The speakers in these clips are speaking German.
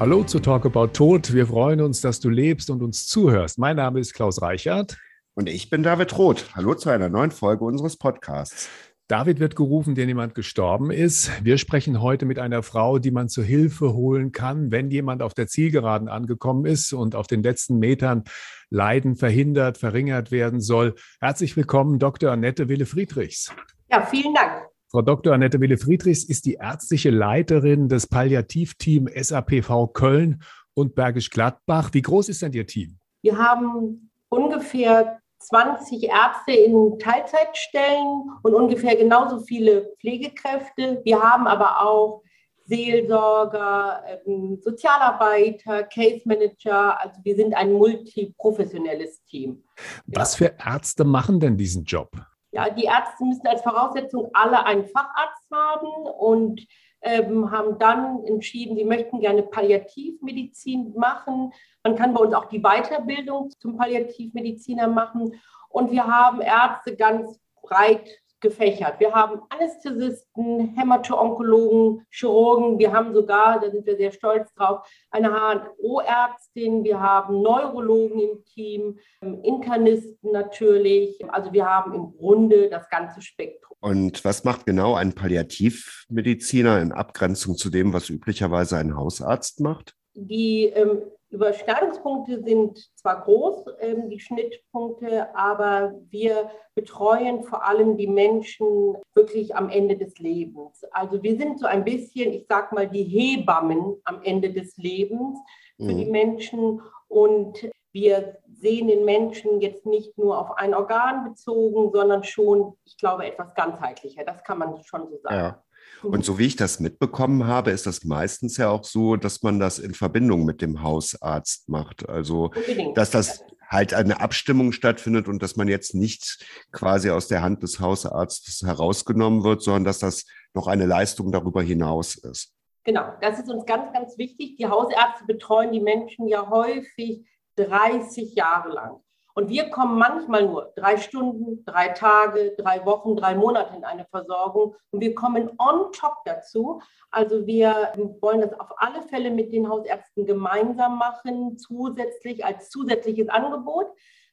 Hallo zu Talk About Tod. Wir freuen uns, dass du lebst und uns zuhörst. Mein Name ist Klaus Reichert. Und ich bin David Roth. Hallo zu einer neuen Folge unseres Podcasts. David wird gerufen, der jemand gestorben ist. Wir sprechen heute mit einer Frau, die man zur Hilfe holen kann, wenn jemand auf der Zielgeraden angekommen ist und auf den letzten Metern Leiden verhindert, verringert werden soll. Herzlich willkommen, Dr. Annette Wille-Friedrichs. Ja, vielen Dank. Frau Dr. Annette Wille-Friedrichs ist die ärztliche Leiterin des Palliativteam SAPV Köln und Bergisch Gladbach. Wie groß ist denn Ihr Team? Wir haben ungefähr 20 Ärzte in Teilzeitstellen und ungefähr genauso viele Pflegekräfte. Wir haben aber auch Seelsorger, ähm, Sozialarbeiter, Case Manager. Also wir sind ein multiprofessionelles Team. Was für Ärzte machen denn diesen Job? Ja, die Ärzte müssen als Voraussetzung alle einen Facharzt haben und ähm, haben dann entschieden, sie möchten gerne Palliativmedizin machen. Man kann bei uns auch die Weiterbildung zum Palliativmediziner machen. Und wir haben Ärzte ganz breit gefächert. Wir haben Anästhesisten, Hämato-Onkologen, Chirurgen. Wir haben sogar, da sind wir sehr stolz drauf, eine HNO-Ärztin. Wir haben Neurologen im Team, ähm, Internisten natürlich. Also wir haben im Grunde das ganze Spektrum. Und was macht genau ein Palliativmediziner in Abgrenzung zu dem, was üblicherweise ein Hausarzt macht? Die ähm, Überschneidungspunkte sind zwar groß, ähm, die Schnittpunkte, aber wir betreuen vor allem die Menschen wirklich am Ende des Lebens. Also wir sind so ein bisschen, ich sag mal, die Hebammen am Ende des Lebens für mhm. die Menschen und wir sehen den Menschen jetzt nicht nur auf ein Organ bezogen, sondern schon, ich glaube, etwas ganzheitlicher. Das kann man schon so sagen. Ja. Und so wie ich das mitbekommen habe, ist das meistens ja auch so, dass man das in Verbindung mit dem Hausarzt macht. Also, dass das halt eine Abstimmung stattfindet und dass man jetzt nicht quasi aus der Hand des Hausarztes herausgenommen wird, sondern dass das noch eine Leistung darüber hinaus ist. Genau, das ist uns ganz, ganz wichtig. Die Hausärzte betreuen die Menschen ja häufig 30 Jahre lang. Und wir kommen manchmal nur drei Stunden, drei Tage, drei Wochen, drei Monate in eine Versorgung. Und wir kommen on top dazu. Also wir wollen das auf alle Fälle mit den Hausärzten gemeinsam machen, zusätzlich als zusätzliches Angebot.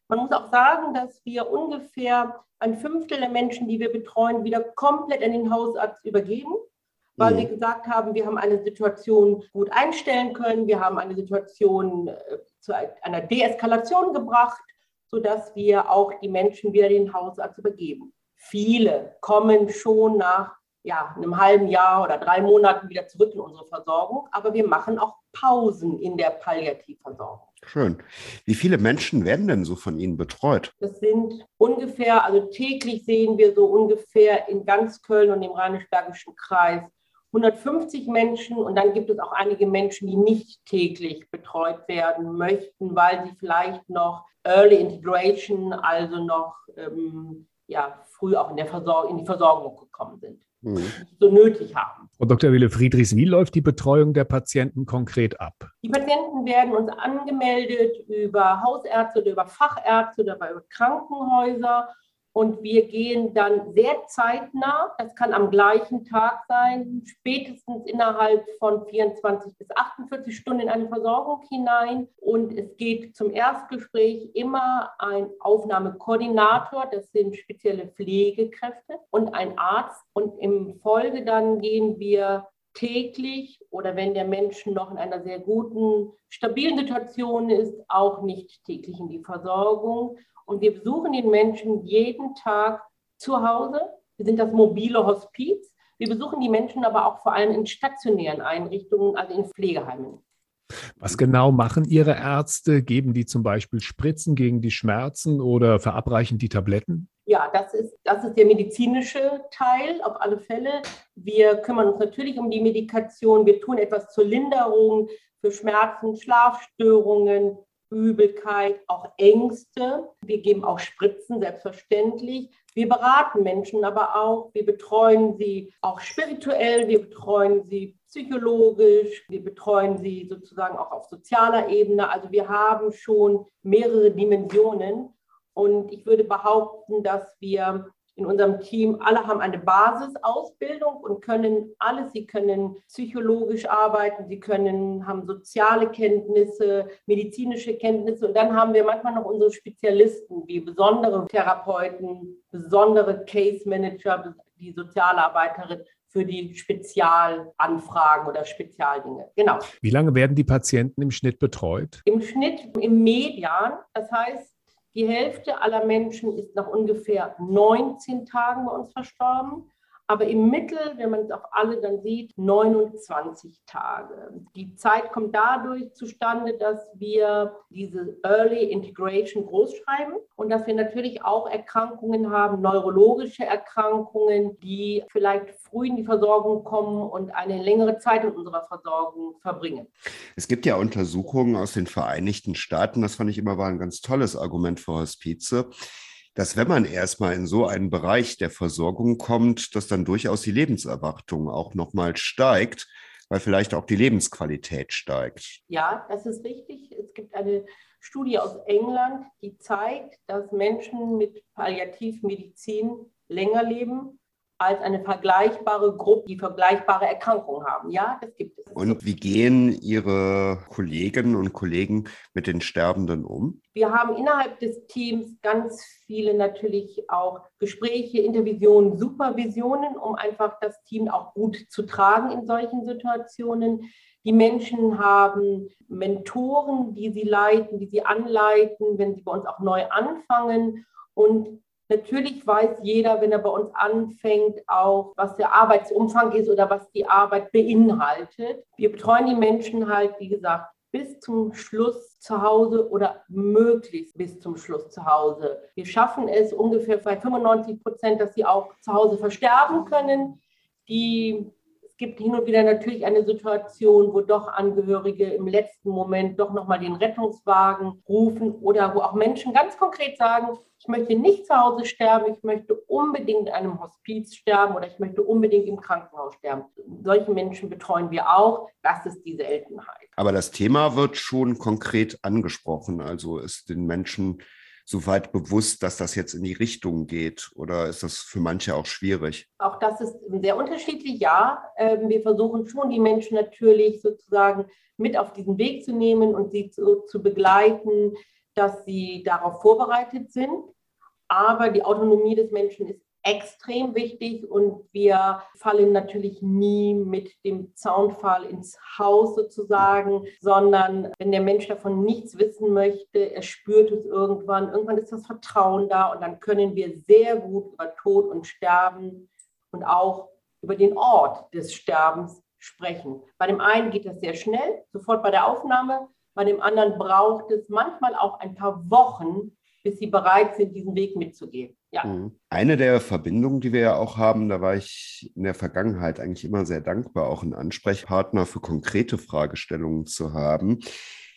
Man muss auch sagen, dass wir ungefähr ein Fünftel der Menschen, die wir betreuen, wieder komplett an den Hausarzt übergeben weil mhm. wir gesagt haben, wir haben eine Situation gut einstellen können, wir haben eine Situation äh, zu einer Deeskalation gebracht sodass wir auch die Menschen wieder den Hausarzt übergeben. Viele kommen schon nach ja, einem halben Jahr oder drei Monaten wieder zurück in unsere Versorgung, aber wir machen auch Pausen in der Palliativversorgung. Schön. Wie viele Menschen werden denn so von Ihnen betreut? Das sind ungefähr, also täglich sehen wir so ungefähr in ganz Köln und im Rheinisch-Bergischen Kreis 150 Menschen und dann gibt es auch einige Menschen, die nicht täglich betreut werden möchten, weil sie vielleicht noch Early Integration, also noch ähm, ja, früh auch in, der Versor in die Versorgung gekommen sind, mhm. so nötig haben. Frau Dr. Wille Friedrichs, wie läuft die Betreuung der Patienten konkret ab? Die Patienten werden uns angemeldet über Hausärzte oder über Fachärzte oder über Krankenhäuser und wir gehen dann sehr zeitnah, das kann am gleichen Tag sein, spätestens innerhalb von 24 bis 48 Stunden in eine Versorgung hinein. Und es geht zum Erstgespräch immer ein Aufnahmekoordinator, das sind spezielle Pflegekräfte und ein Arzt. Und im Folge dann gehen wir täglich oder wenn der Mensch noch in einer sehr guten, stabilen Situation ist, auch nicht täglich in die Versorgung und wir besuchen den Menschen jeden Tag zu Hause. Wir sind das mobile Hospiz. Wir besuchen die Menschen aber auch vor allem in stationären Einrichtungen, also in Pflegeheimen. Was genau machen Ihre Ärzte? Geben die zum Beispiel Spritzen gegen die Schmerzen oder verabreichen die Tabletten? Ja, das ist, das ist der medizinische Teil auf alle Fälle. Wir kümmern uns natürlich um die Medikation. Wir tun etwas zur Linderung für Schmerzen, Schlafstörungen, Übelkeit, auch Ängste. Wir geben auch Spritzen, selbstverständlich. Wir beraten Menschen aber auch. Wir betreuen sie auch spirituell, wir betreuen sie psychologisch, wir betreuen sie sozusagen auch auf sozialer Ebene. Also wir haben schon mehrere Dimensionen. Und ich würde behaupten, dass wir in unserem Team, alle haben eine Basisausbildung und können alles. Sie können psychologisch arbeiten, sie können, haben soziale Kenntnisse, medizinische Kenntnisse. Und dann haben wir manchmal noch unsere Spezialisten, wie besondere Therapeuten, besondere Case Manager, die Sozialarbeiterin für die Spezialanfragen oder Spezialdinge. Genau. Wie lange werden die Patienten im Schnitt betreut? Im Schnitt im Median. Das heißt, die Hälfte aller Menschen ist nach ungefähr 19 Tagen bei uns verstorben. Aber im Mittel, wenn man es auf alle dann sieht, 29 Tage. Die Zeit kommt dadurch zustande, dass wir diese Early Integration großschreiben und dass wir natürlich auch Erkrankungen haben, neurologische Erkrankungen, die vielleicht früh in die Versorgung kommen und eine längere Zeit in unserer Versorgung verbringen. Es gibt ja Untersuchungen aus den Vereinigten Staaten, das fand ich immer war ein ganz tolles Argument für Hospize dass wenn man erstmal in so einen Bereich der Versorgung kommt, dass dann durchaus die Lebenserwartung auch nochmal steigt, weil vielleicht auch die Lebensqualität steigt. Ja, das ist richtig. Es gibt eine Studie aus England, die zeigt, dass Menschen mit Palliativmedizin länger leben als eine vergleichbare Gruppe, die vergleichbare Erkrankungen haben. Ja, das gibt es. Und wie gehen Ihre Kolleginnen und Kollegen mit den Sterbenden um? Wir haben innerhalb des Teams ganz viele natürlich auch Gespräche, Intervisionen, Supervisionen, um einfach das Team auch gut zu tragen in solchen Situationen. Die Menschen haben Mentoren, die sie leiten, die sie anleiten, wenn sie bei uns auch neu anfangen. Und Natürlich weiß jeder, wenn er bei uns anfängt, auch, was der Arbeitsumfang ist oder was die Arbeit beinhaltet. Wir betreuen die Menschen halt, wie gesagt, bis zum Schluss zu Hause oder möglichst bis zum Schluss zu Hause. Wir schaffen es ungefähr bei 95 Prozent, dass sie auch zu Hause versterben können. Die es gibt hin und wieder natürlich eine Situation, wo doch Angehörige im letzten Moment doch nochmal den Rettungswagen rufen oder wo auch Menschen ganz konkret sagen, ich möchte nicht zu Hause sterben, ich möchte unbedingt in einem Hospiz sterben oder ich möchte unbedingt im Krankenhaus sterben. Solche Menschen betreuen wir auch. Das ist die Seltenheit. Aber das Thema wird schon konkret angesprochen. Also ist den Menschen soweit bewusst, dass das jetzt in die Richtung geht? Oder ist das für manche auch schwierig? Auch das ist sehr unterschiedlich, ja. Ähm, wir versuchen schon, die Menschen natürlich sozusagen mit auf diesen Weg zu nehmen und sie zu, zu begleiten, dass sie darauf vorbereitet sind. Aber die Autonomie des Menschen ist extrem wichtig und wir fallen natürlich nie mit dem Zaunfall ins Haus sozusagen, sondern wenn der Mensch davon nichts wissen möchte, er spürt es irgendwann, irgendwann ist das Vertrauen da und dann können wir sehr gut über Tod und Sterben und auch über den Ort des Sterbens sprechen. Bei dem einen geht das sehr schnell, sofort bei der Aufnahme, bei dem anderen braucht es manchmal auch ein paar Wochen, bis sie bereit sind, diesen Weg mitzugehen. Ja. Mhm. Eine der Verbindungen, die wir ja auch haben, da war ich in der Vergangenheit eigentlich immer sehr dankbar, auch einen Ansprechpartner für konkrete Fragestellungen zu haben.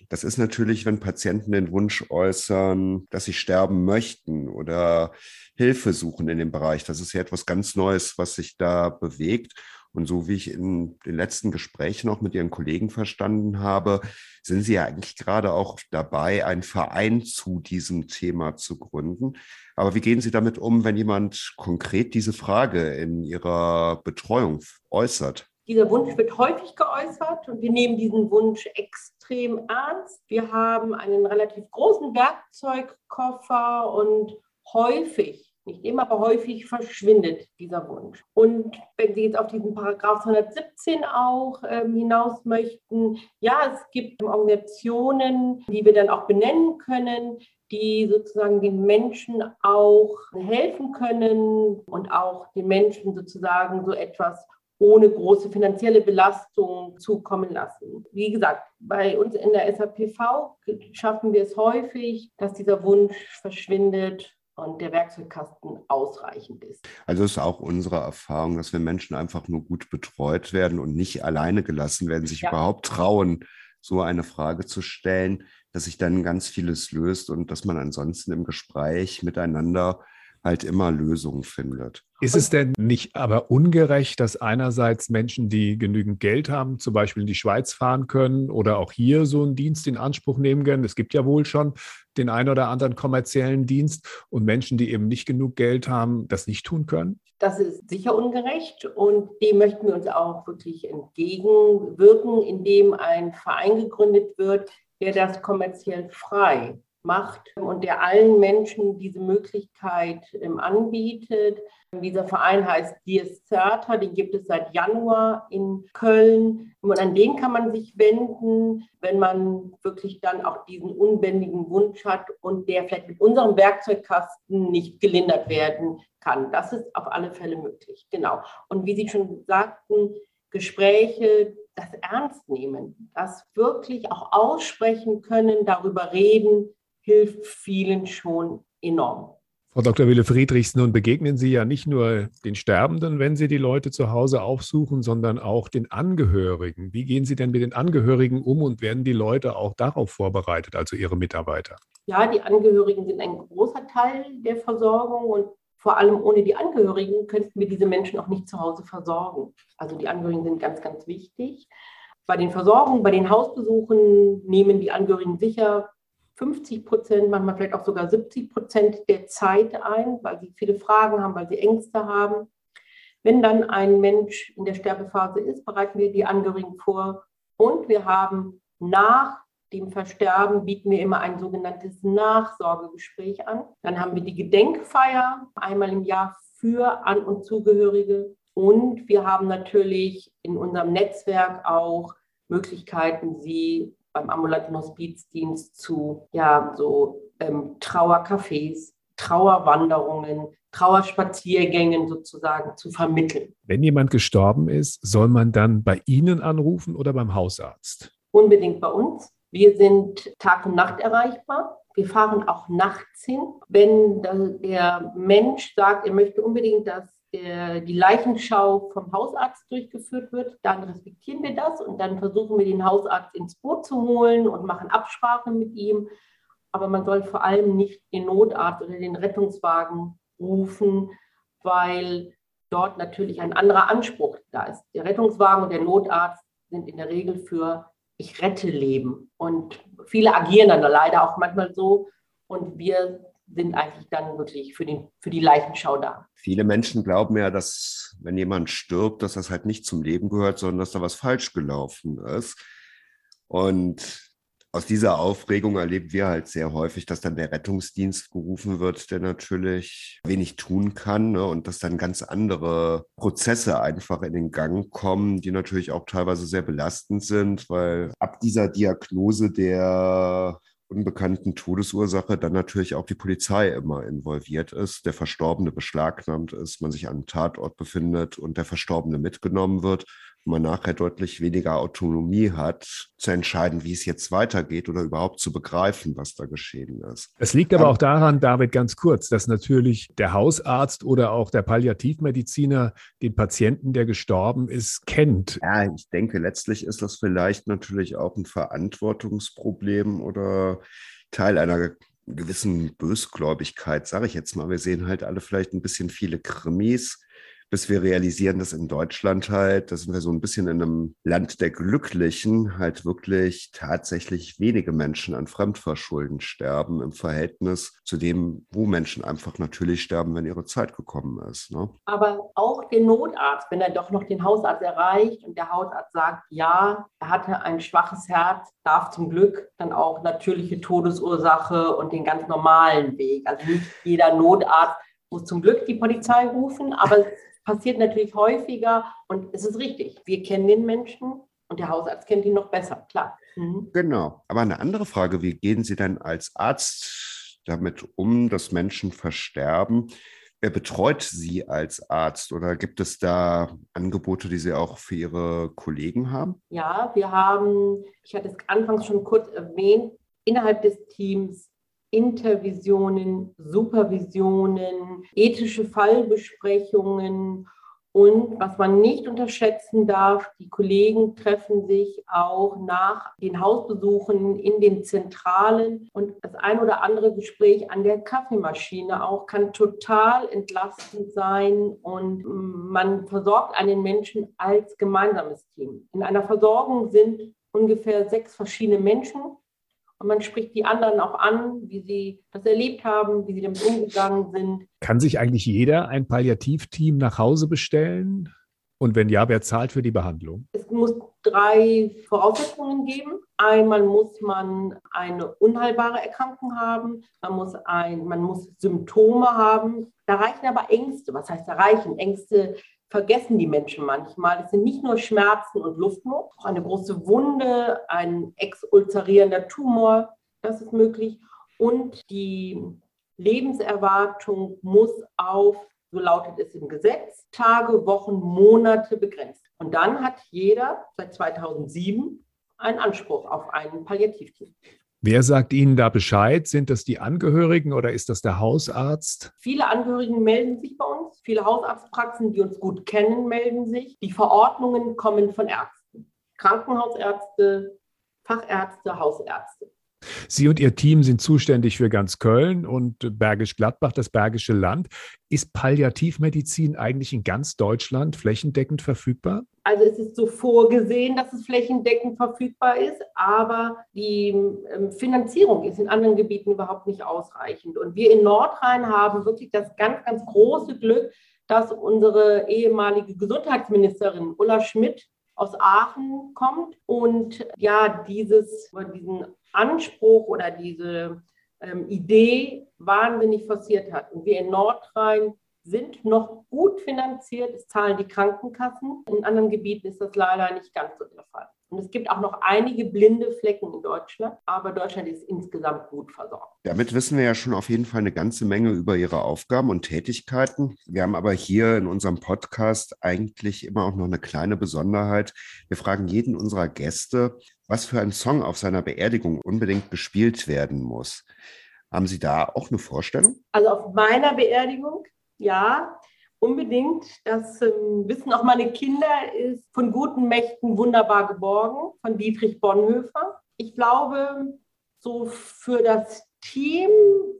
Das ist natürlich, wenn Patienten den Wunsch äußern, dass sie sterben möchten oder Hilfe suchen in dem Bereich. Das ist ja etwas ganz Neues, was sich da bewegt. Und so wie ich in den letzten Gesprächen auch mit Ihren Kollegen verstanden habe, sind Sie ja eigentlich gerade auch dabei, einen Verein zu diesem Thema zu gründen. Aber wie gehen Sie damit um, wenn jemand konkret diese Frage in Ihrer Betreuung äußert? Dieser Wunsch wird häufig geäußert und wir nehmen diesen Wunsch extrem ernst. Wir haben einen relativ großen Werkzeugkoffer und häufig nicht immer, aber häufig verschwindet dieser Wunsch. Und wenn Sie jetzt auf diesen Paragraph 117 auch ähm, hinaus möchten, ja, es gibt Organisationen, die wir dann auch benennen können, die sozusagen den Menschen auch helfen können und auch den Menschen sozusagen so etwas ohne große finanzielle Belastung zukommen lassen. Wie gesagt, bei uns in der SAPV schaffen wir es häufig, dass dieser Wunsch verschwindet und der Werkzeugkasten ausreichend ist. Also ist auch unsere Erfahrung, dass wenn Menschen einfach nur gut betreut werden und nicht alleine gelassen werden, sich ja. überhaupt trauen, so eine Frage zu stellen, dass sich dann ganz vieles löst und dass man ansonsten im Gespräch miteinander halt immer Lösungen findet. Ist es denn nicht aber ungerecht, dass einerseits Menschen, die genügend Geld haben, zum Beispiel in die Schweiz fahren können oder auch hier so einen Dienst in Anspruch nehmen können, es gibt ja wohl schon den einen oder anderen kommerziellen Dienst und Menschen, die eben nicht genug Geld haben, das nicht tun können? Das ist sicher ungerecht und dem möchten wir uns auch wirklich entgegenwirken, indem ein Verein gegründet wird, der das kommerziell frei macht und der allen Menschen diese Möglichkeit ähm, anbietet. Dieser Verein heißt Dies Certa, den gibt es seit Januar in Köln. Und an den kann man sich wenden, wenn man wirklich dann auch diesen unbändigen Wunsch hat und der vielleicht mit unserem Werkzeugkasten nicht gelindert werden kann. Das ist auf alle Fälle möglich. Genau. Und wie Sie schon sagten, Gespräche, das ernst nehmen, das wirklich auch aussprechen können, darüber reden, hilft vielen schon enorm. Frau Dr. Wille Friedrichs, nun begegnen Sie ja nicht nur den Sterbenden, wenn Sie die Leute zu Hause aufsuchen, sondern auch den Angehörigen. Wie gehen Sie denn mit den Angehörigen um und werden die Leute auch darauf vorbereitet, also Ihre Mitarbeiter? Ja, die Angehörigen sind ein großer Teil der Versorgung und vor allem ohne die Angehörigen könnten wir diese Menschen auch nicht zu Hause versorgen. Also die Angehörigen sind ganz, ganz wichtig. Bei den Versorgungen, bei den Hausbesuchen nehmen die Angehörigen sicher 50 Prozent, manchmal vielleicht auch sogar 70 Prozent der Zeit ein, weil sie viele Fragen haben, weil sie Ängste haben. Wenn dann ein Mensch in der Sterbephase ist, bereiten wir die Angehörigen vor und wir haben nach dem Versterben bieten wir immer ein sogenanntes Nachsorgegespräch an. Dann haben wir die Gedenkfeier einmal im Jahr für An- und Zugehörige. Und wir haben natürlich in unserem Netzwerk auch Möglichkeiten, sie beim ambulanten Hospizdienst zu ja, so ähm, Trauercafés, Trauerwanderungen, Trauerspaziergängen sozusagen zu vermitteln. Wenn jemand gestorben ist, soll man dann bei Ihnen anrufen oder beim Hausarzt? Unbedingt bei uns. Wir sind Tag und Nacht erreichbar. Wir fahren auch nachts hin. Wenn der Mensch sagt, er möchte unbedingt, dass der, die Leichenschau vom Hausarzt durchgeführt wird, dann respektieren wir das und dann versuchen wir den Hausarzt ins Boot zu holen und machen Absprachen mit ihm. Aber man soll vor allem nicht den Notarzt oder den Rettungswagen rufen, weil dort natürlich ein anderer Anspruch da ist. Der Rettungswagen und der Notarzt sind in der Regel für ich rette Leben. Und viele agieren dann leider auch manchmal so. Und wir sind eigentlich dann wirklich für, den, für die Leichenschau da. Viele Menschen glauben ja, dass wenn jemand stirbt, dass das halt nicht zum Leben gehört, sondern dass da was falsch gelaufen ist. Und aus dieser Aufregung erleben wir halt sehr häufig, dass dann der Rettungsdienst gerufen wird, der natürlich wenig tun kann ne? und dass dann ganz andere Prozesse einfach in den Gang kommen, die natürlich auch teilweise sehr belastend sind, weil ab dieser Diagnose der unbekannten Todesursache dann natürlich auch die Polizei immer involviert ist, der Verstorbene beschlagnahmt ist, man sich an einem Tatort befindet und der Verstorbene mitgenommen wird man nachher deutlich weniger Autonomie hat, zu entscheiden, wie es jetzt weitergeht oder überhaupt zu begreifen, was da geschehen ist. Es liegt aber auch daran, David, ganz kurz, dass natürlich der Hausarzt oder auch der Palliativmediziner den Patienten, der gestorben ist, kennt. Ja, ich denke, letztlich ist das vielleicht natürlich auch ein Verantwortungsproblem oder Teil einer gewissen Bösgläubigkeit, sage ich jetzt mal. Wir sehen halt alle vielleicht ein bisschen viele Krimis bis wir realisieren, dass in Deutschland halt, da sind wir so ein bisschen in einem Land der Glücklichen, halt wirklich tatsächlich wenige Menschen an Fremdverschulden sterben im Verhältnis zu dem, wo Menschen einfach natürlich sterben, wenn ihre Zeit gekommen ist. Ne? Aber auch der Notarzt, wenn er doch noch den Hausarzt erreicht und der Hausarzt sagt, ja, er hatte ein schwaches Herz, darf zum Glück dann auch natürliche Todesursache und den ganz normalen Weg. Also nicht jeder Notarzt muss zum Glück die Polizei rufen, aber passiert natürlich häufiger und es ist richtig. Wir kennen den Menschen und der Hausarzt kennt ihn noch besser, klar. Mhm. Genau. Aber eine andere Frage, wie gehen Sie denn als Arzt damit um, dass Menschen versterben? Wer betreut Sie als Arzt oder gibt es da Angebote, die Sie auch für Ihre Kollegen haben? Ja, wir haben, ich hatte es anfangs schon kurz erwähnt, innerhalb des Teams Intervisionen, Supervisionen, ethische Fallbesprechungen. Und was man nicht unterschätzen darf, die Kollegen treffen sich auch nach den Hausbesuchen in den Zentralen. Und das ein oder andere Gespräch an der Kaffeemaschine auch kann total entlastend sein. Und man versorgt einen Menschen als gemeinsames Team. In einer Versorgung sind ungefähr sechs verschiedene Menschen Und man spricht die anderen auch an, wie sie das erlebt haben, wie sie damit umgegangen sind. Kann sich eigentlich jeder ein Palliativteam nach Hause bestellen? Und wenn ja, wer zahlt für die Behandlung? Es muss drei Voraussetzungen geben. Einmal muss man eine unheilbare Erkrankung haben, man muss, ein, man muss Symptome haben. Da reichen aber Ängste. Was heißt da reichen? Ängste vergessen die Menschen manchmal. Es sind nicht nur Schmerzen und Luftnot, auch eine große Wunde, ein exulzerierender Tumor, das ist möglich. Und die Lebenserwartung muss auf so lautet es im Gesetz, Tage, Wochen, Monate begrenzt. Und dann hat jeder seit 2007 einen Anspruch auf einen Palliativteam. Wer sagt Ihnen da Bescheid? Sind das die Angehörigen oder ist das der Hausarzt? Viele Angehörigen melden sich bei uns. Viele Hausarztpraxen, die uns gut kennen, melden sich. Die Verordnungen kommen von Ärzten. Krankenhausärzte, Fachärzte, Hausärzte. Sie und Ihr Team sind zuständig für ganz Köln und Bergisch Gladbach, das Bergische Land. Ist Palliativmedizin eigentlich in ganz Deutschland flächendeckend verfügbar? Also es ist so vorgesehen, dass es flächendeckend verfügbar ist, aber die ähm, Finanzierung ist in anderen Gebieten überhaupt nicht ausreichend. Und wir in Nordrhein haben wirklich das ganz, ganz große Glück, dass unsere ehemalige Gesundheitsministerin Ulla Schmidt aus Aachen kommt und ja, dieses, diesen Anspruch oder diese ähm, Idee wahnsinnig forciert hat. Und wir in Nordrhein sind noch gut finanziert, es zahlen die Krankenkassen. In anderen Gebieten ist das leider nicht ganz so der Fall. Und es gibt auch noch einige blinde Flecken in Deutschland, aber Deutschland ist insgesamt gut versorgt. Damit wissen wir ja schon auf jeden Fall eine ganze Menge über Ihre Aufgaben und Tätigkeiten. Wir haben aber hier in unserem Podcast eigentlich immer auch noch eine kleine Besonderheit. Wir fragen jeden unserer Gäste, was für ein Song auf seiner Beerdigung unbedingt gespielt werden muss. Haben Sie da auch eine Vorstellung? Also auf meiner Beerdigung, ja. Unbedingt. Das ähm, wissen auch meine Kinder, ist von guten Mächten wunderbar geborgen, von Dietrich Bonhoeffer. Ich glaube, so für das Team,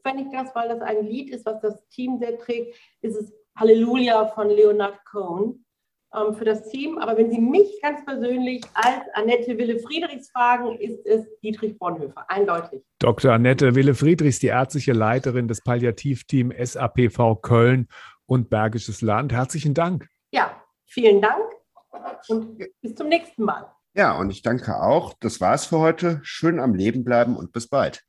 wenn ich das, weil das ein Lied ist, was das Team sehr trägt, ist es Halleluja von Leonard Cohen ähm, für das Team. Aber wenn Sie mich ganz persönlich als Annette Wille-Friedrichs fragen, ist es Dietrich Bonhoeffer, eindeutig. Dr. Annette Wille-Friedrichs, die ärztliche Leiterin des Palliativteams SAPV Köln und Bergisches Land. Herzlichen Dank. Ja, vielen Dank und bis zum nächsten Mal. Ja, und ich danke auch. Das war's für heute. Schön am Leben bleiben und bis bald.